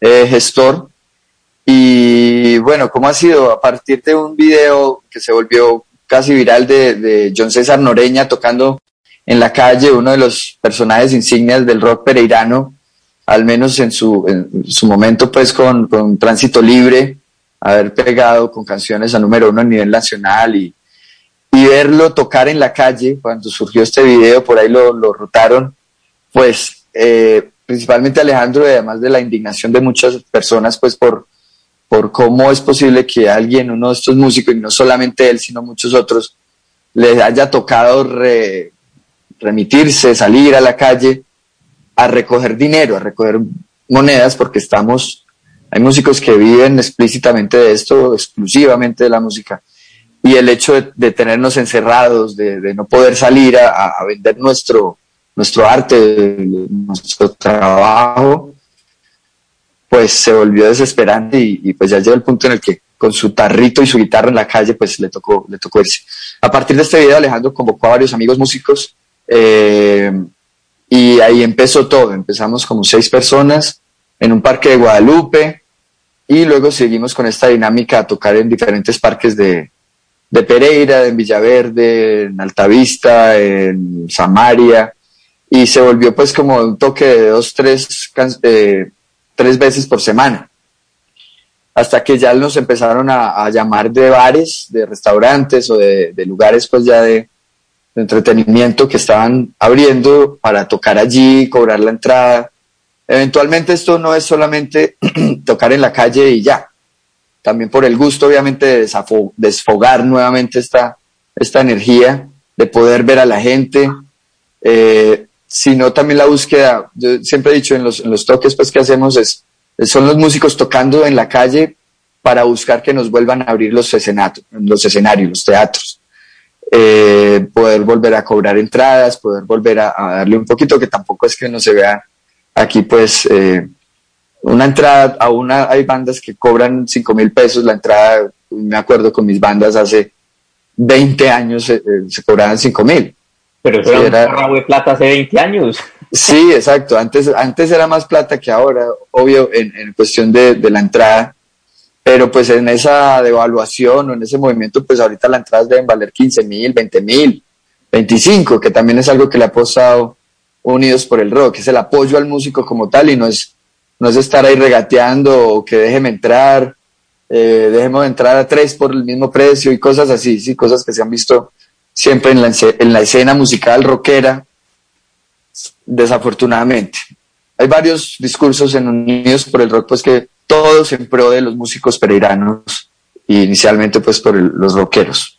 eh, gestor. Y bueno, ¿cómo ha sido? A partir de un video que se volvió casi viral de, John César Noreña tocando en la calle, uno de los personajes insignias del rock pereirano, al menos en su, en su momento, pues con Tránsito Libre, haber pegado con canciones a número uno a nivel nacional y, y verlo tocar en la calle, cuando surgió este video, por ahí lo, lo rotaron, pues eh, principalmente Alejandro, además de la indignación de muchas personas, pues por, por cómo es posible que alguien, uno de estos músicos, y no solamente él, sino muchos otros, le haya tocado remitirse, salir a la calle a recoger dinero, a recoger monedas, porque estamos, hay músicos que viven explícitamente de esto, exclusivamente de la música, y el hecho de, tenernos encerrados, de, no poder salir a, vender nuestro, nuestro arte, nuestro trabajo, pues se volvió desesperante y, pues ya llegó el punto en el que con su tarrito y su guitarra en la calle, pues le tocó, le tocó irse. A partir de este video, Alejandro convocó a varios amigos músicos eh, y ahí empezó todo. Empezamos como seis personas en un parque de Guadalupe y luego seguimos con esta dinámica a tocar en diferentes parques de, de Pereira, en Villaverde, en Altavista, en Samaria y se volvió pues como un toque de dos, tres, eh, tres veces por semana hasta que ya nos empezaron a, llamar de bares, de restaurantes o de, lugares pues ya de, entretenimiento que estaban abriendo para tocar allí, cobrar la entrada. Eventualmente esto no es solamente tocar en la calle y ya, también por el gusto obviamente de desfogar nuevamente esta, esta energía, de poder ver a la gente, eh, sino también la búsqueda, yo siempre he dicho en los, en los toques pues que hacemos es son los músicos tocando en la calle para buscar que nos vuelvan a abrir los, escenarios, los escenarios, los teatros. Eh, poder volver a cobrar entradas, poder volver a, darle un poquito, que tampoco es que no se vea aquí pues eh, una entrada, a una hay bandas que cobran 5 mil pesos la entrada, me acuerdo con mis bandas hace 20 años eh, se cobraban 5 mil. Pero eso era, era de plata hace 20 años. Sí, exacto. Antes, antes era más plata que ahora, obvio, en, cuestión de, la entrada. Pero pues en esa devaluación o en ese movimiento, pues ahorita las entradas deben valer 15 mil, 20 mil, 25, que también es algo que le ha apostado Unidos por el Rock, es el apoyo al músico como tal y no es, no es estar ahí regateando o que déjeme entrar, eh, dejemos entrar a tres por el mismo precio y cosas así, sí, cosas que se han visto siempre en la, en la escena musical rockera desafortunadamente. Hay varios discursos en Unidos por el Rock, pues que todos en pro de los músicos pereiranos, inicialmente pues por los rockeros.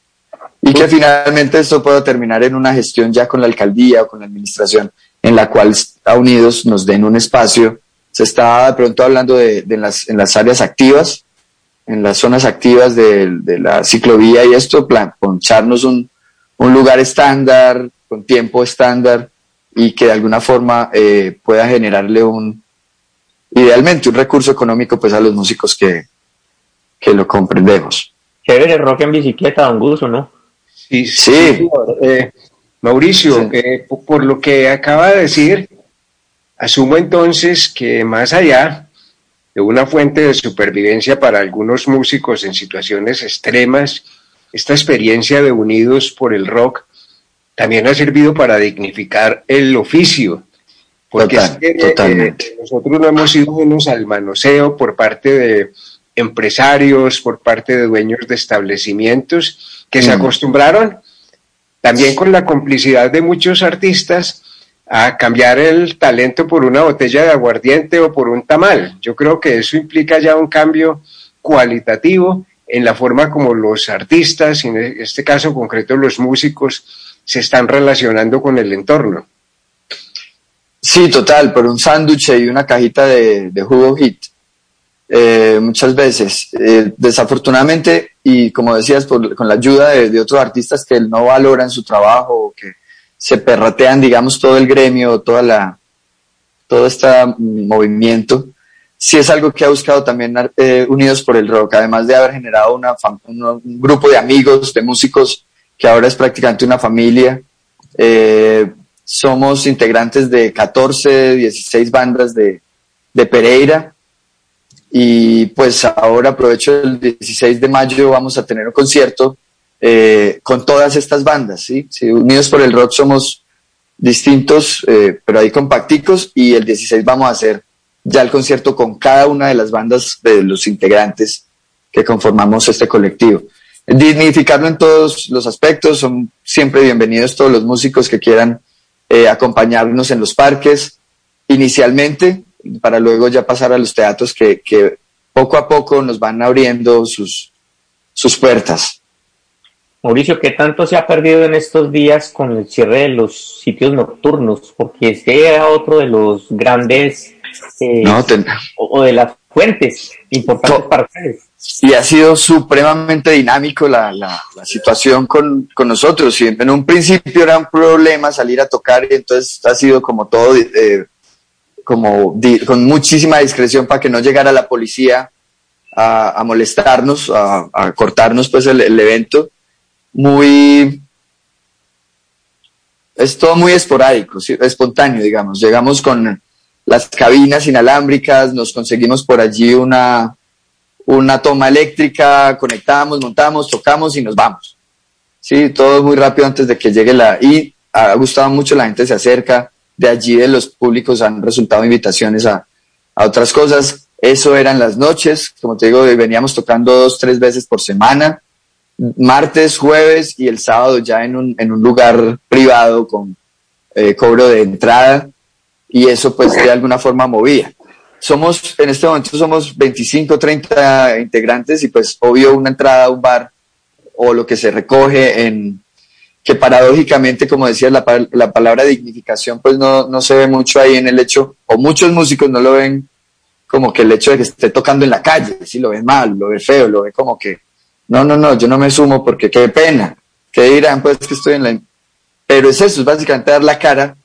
Y que finalmente esto pueda terminar en una gestión ya con la alcaldía o con la administración, en la cual a Unidos nos den un espacio. Se está de pronto hablando de, en, las, en las áreas activas, en las zonas activas de, de la ciclovía y esto, plan, poncharnos un, un lugar estándar, con tiempo estándar, y que de alguna forma eh, pueda generarle un, idealmente, un recurso económico pues a los músicos que, que lo comprendemos. Chévere, rock en bicicleta, don Gusto, ¿no? Sí, sí. Eh, Mauricio, eh, por lo que acaba de decir, asumo entonces que más allá de una fuente de supervivencia para algunos músicos en situaciones extremas, esta experiencia de Unidos por el Rock también ha servido para dignificar el oficio. Porque eh, nosotros no hemos sido unos al manoseo por parte de empresarios, por parte de dueños de establecimientos que se mm. acostumbraron también con la complicidad de muchos artistas a cambiar el talento por una botella de aguardiente o por un tamal. Yo creo que eso implica ya un cambio cualitativo en la forma como los artistas, en este caso concreto los músicos, se están relacionando con el entorno. Sí, total, por un sándwich y una cajita de, jugo hit. Eh, muchas veces. Eh, desafortunadamente, y como decías, con la ayuda de, otros artistas que no valoran su trabajo, o que se perratean, digamos, todo el gremio, toda la, todo este movimiento, sí es algo que ha buscado también eh, Unidos por el Rock, además de haber generado una, un grupo de amigos, de músicos que ahora es prácticamente una familia. Somos integrantes de 14, 16 bandas de, de, Pereira. Y pues ahora aprovecho el 16 de mayo, vamos a tener un concierto eh, con todas estas bandas. ¿sí? Unidos por el Rock somos distintos, eh, pero ahí compacticos. Y el 16 vamos a hacer ya el concierto con cada una de las bandas de los integrantes que conformamos este colectivo dignificarlo en todos los aspectos. Son siempre bienvenidos todos los músicos que quieran eh, acompañarnos en los parques inicialmente, para luego ya pasar a los teatros que, que poco a poco nos van abriendo sus, sus puertas. Mauricio, ¿qué tanto se ha perdido en estos días con el cierre de los sitios nocturnos? Porque este era otro de los grandes eh, o, de las fuentes importantes para ustedes y ha sido supremamente dinámico la, la, situación con, con, nosotros. Y en un principio era un problema salir a tocar y entonces ha sido como todo, eh, como con muchísima discreción para que no llegara la policía a, molestarnos, a, cortarnos pues el, evento. Muy... Es todo muy esporádico, espontáneo, digamos. Llegamos con las cabinas inalámbricas, nos conseguimos por allí una, una toma eléctrica, conectamos, montamos, tocamos y nos vamos. Sí, todo muy rápido antes de que llegue la... Y ha gustado mucho, la gente se acerca, de allí de los públicos han resultado invitaciones a, a otras cosas. Eso eran las noches, como te digo, veníamos tocando dos, tres veces por semana, martes, jueves y el sábado ya en un, en un lugar privado con eh, cobro de entrada y eso pues de alguna forma movía. Somos, en este momento somos 25, 30 integrantes y pues obvio una entrada a un bar o lo que se recoge en, que paradójicamente, como decía, la, la palabra dignificación pues no, no, se ve mucho ahí en el hecho, o muchos músicos no lo ven como que el hecho de que esté tocando en la calle, si lo ven mal, lo ve feo, lo ve como que, no, no, no, yo no me sumo porque qué pena, que dirán pues que estoy en la... Pero es eso, es básicamente dar la cara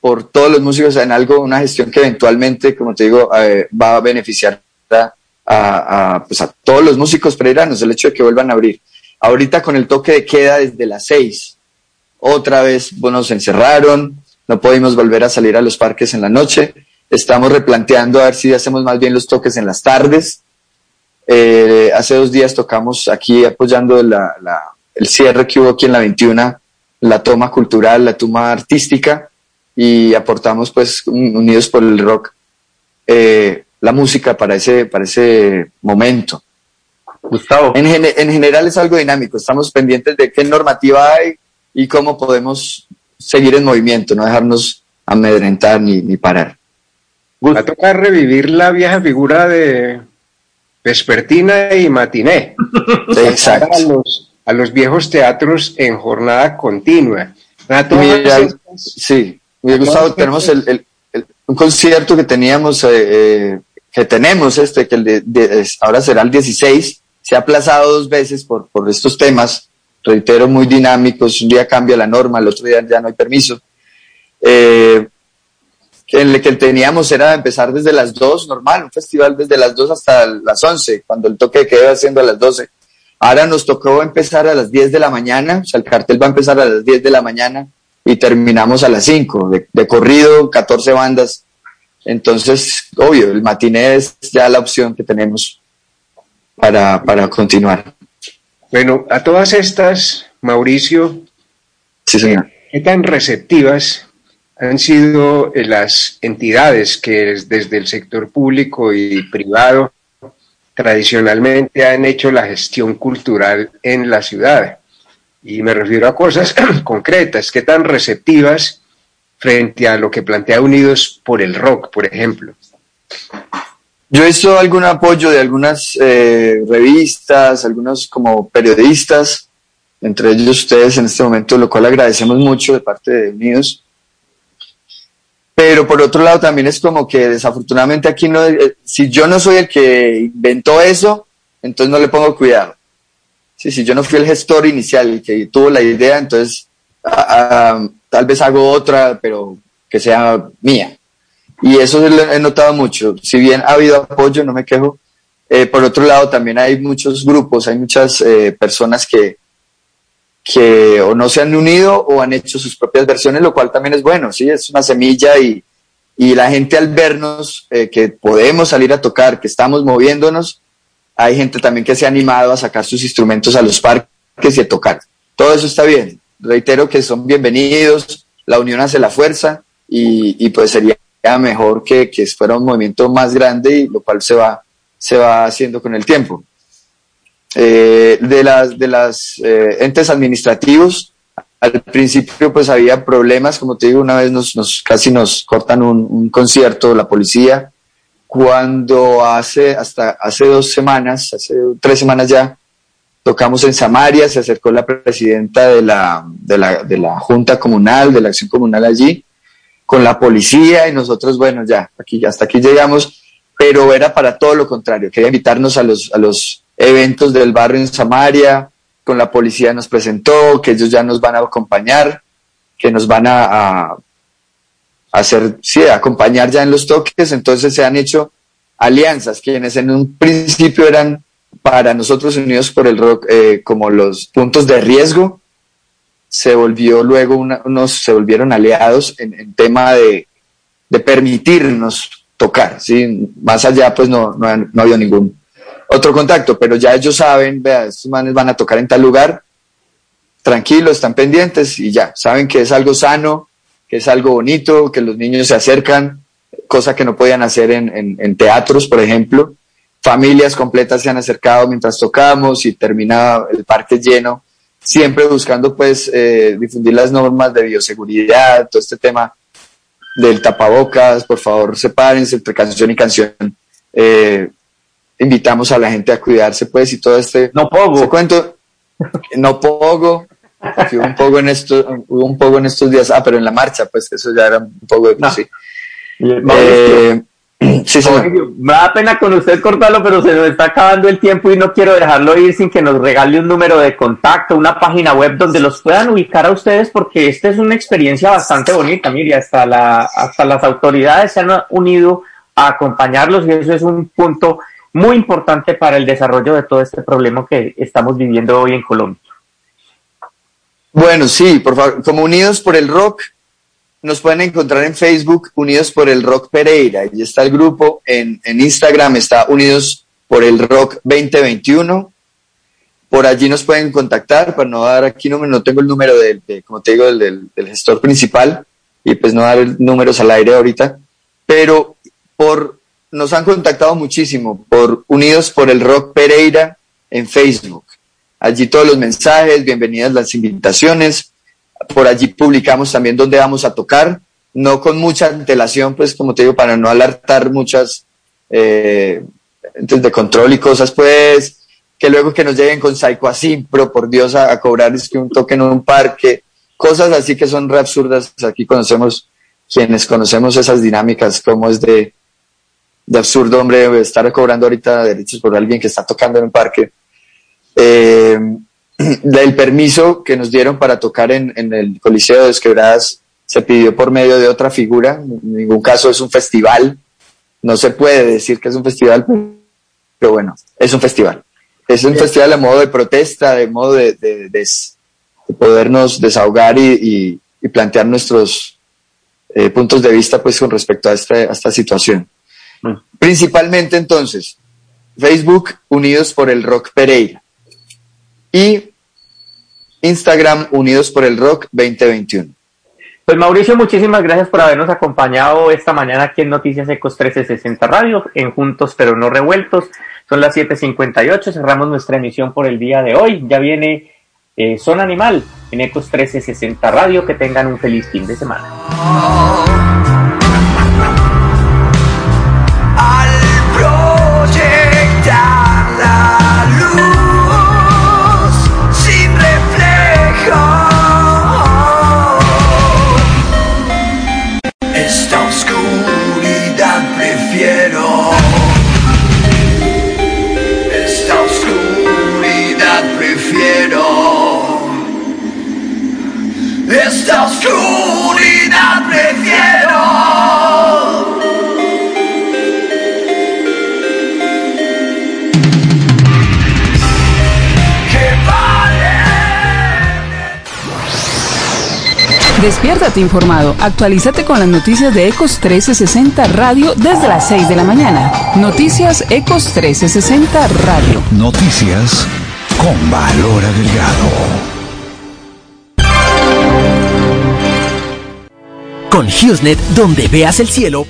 por todos los músicos en algo, una gestión que eventualmente, como te digo, eh, va a beneficiar a, a, pues a todos los músicos pereiranos, el hecho de que vuelvan a abrir. Ahorita con el toque de queda desde las seis, otra vez bueno, nos encerraron, no pudimos volver a salir a los parques en la noche. Estamos replanteando a ver si hacemos más bien los toques en las tardes. Eh, hace dos días tocamos aquí apoyando el cierre que hubo aquí en la 21, la toma cultural, la toma artística y aportamos pues unidos por el rock eh, la música para ese, para ese momento. Gustavo. En, en general es algo dinámico, estamos pendientes de qué normativa hay y cómo podemos seguir en movimiento, no dejarnos amedrentar ni, ni parar. Va a tocar revivir la vieja figura de vespertina y matiné. Exacto. A los, a los viejos teatros en jornada continua. sí, me Gustavo, tenemos el, el, un concierto que teníamos, eh, eh, que tenemos este, que el de, ahora será el 16, se ha aplazado dos veces por, por estos temas, reitero, muy dinámicos, un día cambia la norma, el otro día ya no hay permiso. Eh, en el que teníamos era empezar desde las 2, normal, un festival desde las 2 hasta las 11, cuando el toque quedó haciendo a las 12. Ahora nos tocó empezar a las 10 de la mañana, o sea, el cartel va a empezar a las 10 de la mañana y terminamos a las 5, de, de corrido, 14 bandas. Entonces, obvio, el matiné es ya la opción que tenemos para, para continuar. Bueno, a todas estas, Mauricio, sí, señor. ¿qué tan receptivas han sido las entidades que desde el sector público y privado tradicionalmente han hecho la gestión cultural en la ciudad? Y me refiero a cosas concretas, ¿qué tan receptivas frente a lo que plantea Unidos por el Rock, por ejemplo? Yo he visto algún apoyo de algunas eh, revistas, algunos como periodistas, entre ellos ustedes en este momento, lo cual agradecemos mucho de parte de Unidos. Pero por otro lado también es como que desafortunadamente aquí no, eh, si yo no soy el que inventó eso, entonces no le pongo cuidado. Sí, si yo no fui el gestor inicial, el que tuvo la idea, entonces tal vez hago otra, pero que sea mía. Y eso he notado mucho. Si bien ha habido apoyo, no me quejo. Eh, por otro lado, también hay muchos grupos, hay muchas eh, personas que, que o no se han unido o han hecho sus propias versiones, lo cual también es bueno, sí, es una semilla y, y la gente al vernos eh, que podemos salir a tocar, que estamos moviéndonos, hay gente también que se ha animado a sacar sus instrumentos a los parques y a tocar. Todo eso está bien. Reitero que son bienvenidos, la unión hace la fuerza y, y pues sería mejor que, que fuera un movimiento más grande y lo cual se va, se va haciendo con el tiempo. Eh, de las, de las eh, entes administrativos, al principio pues había problemas, como te digo, una vez nos, nos casi nos cortan un, un, concierto, la policía, cuando hace, hasta hace dos semanas, hace tres semanas ya, tocamos en Samaria, se acercó la presidenta de la, de la, de la Junta Comunal, de la Acción Comunal allí, con la policía y nosotros, bueno, ya, aquí, hasta aquí llegamos, pero era para todo lo contrario, quería invitarnos a los, a los eventos del barrio en Samaria, con la policía nos presentó, que ellos ya nos van a acompañar, que nos van a, hacer, sí, a acompañar ya en los toques, entonces se han hecho alianzas, quienes en un principio eran para nosotros unidos por el rock eh, como los puntos de riesgo, se volvió luego unos se volvieron aliados en, tema de, de, permitirnos tocar, ¿sí? Más allá pues no, no, no había ningún otro contacto, pero ya ellos saben, vea, estos manes van a tocar en tal lugar, tranquilos, están pendientes y ya, saben que es algo sano, que es algo bonito, que los niños se acercan, cosa que no podían hacer en, en, teatros, por ejemplo. Familias completas se han acercado mientras tocamos y termina el parque lleno, siempre buscando pues eh, difundir las normas de bioseguridad, todo este tema del tapabocas, por favor sepárense entre canción y canción. Eh, invitamos a la gente a cuidarse pues y todo este... No pogo. cuento, no pogo, hubo un poco en estos, hubo un poco en estos días, ah, pero en la marcha, pues eso ya era un poco de sí. Eh, sí, Me da pena con usted cortarlo, pero se nos está acabando el tiempo y no quiero dejarlo ir sin que nos regale un número de contacto, una página web donde los puedan ubicar a ustedes, porque esta es una experiencia bastante bonita, mire, hasta, la, hasta las autoridades se han unido a acompañarlos y eso es un punto muy importante para el desarrollo de todo este problema que estamos viviendo hoy en Colombia. Bueno, sí, por favor, como Unidos por el Rock, nos pueden encontrar en Facebook Unidos por el Rock Pereira. Y está el grupo en, Instagram, está Unidos por el Rock 2021. Por allí nos pueden contactar, para no dar aquí número, no tengo el número de, como te digo, del, del, gestor principal, y pues no dar números al aire ahorita, pero por, nos han contactado muchísimo por Unidos por el Rock Pereira en Facebook. Allí todos los mensajes, bienvenidas las invitaciones. Por allí publicamos también dónde vamos a tocar, no con mucha antelación, pues como te digo, para no alertar muchas eh, de control y cosas, pues que luego que nos lleguen con Psycho Asimpro, por Dios, a, cobrar es que un toque en un parque, cosas así que son re absurdas. Aquí conocemos, quienes conocemos esas dinámicas, como es de, de absurdo, hombre, estar cobrando ahorita derechos por alguien que está tocando en un parque eh, del permiso que nos dieron para tocar en, el Coliseo de Quebradas se pidió por medio de otra figura, en ningún caso es un festival, no se puede decir que es un festival, pero bueno, es un festival. Es un festival a modo de protesta, de modo de, podernos desahogar y, plantear nuestros eh, puntos de vista pues con respecto a, este, a esta situación. Mm. Principalmente entonces, Facebook Unidos por el Rock Pereira y Instagram Unidos por el Rock 2021. Pues Mauricio, muchísimas gracias por habernos acompañado esta mañana aquí en Noticias Ecos 1360 Radio, en Juntos pero no revueltos. Son las 7.58, cerramos nuestra emisión por el día de hoy. Ya viene eh, Zona Animal en Ecos 1360 Radio. Que tengan un feliz fin de semana. Despiértate informado. Actualízate con las noticias de Ecos 1360 Radio desde las 6 de la mañana. Noticias Ecos 1360 Radio. Noticias con valor agregado. Con HughesNet, donde veas el cielo.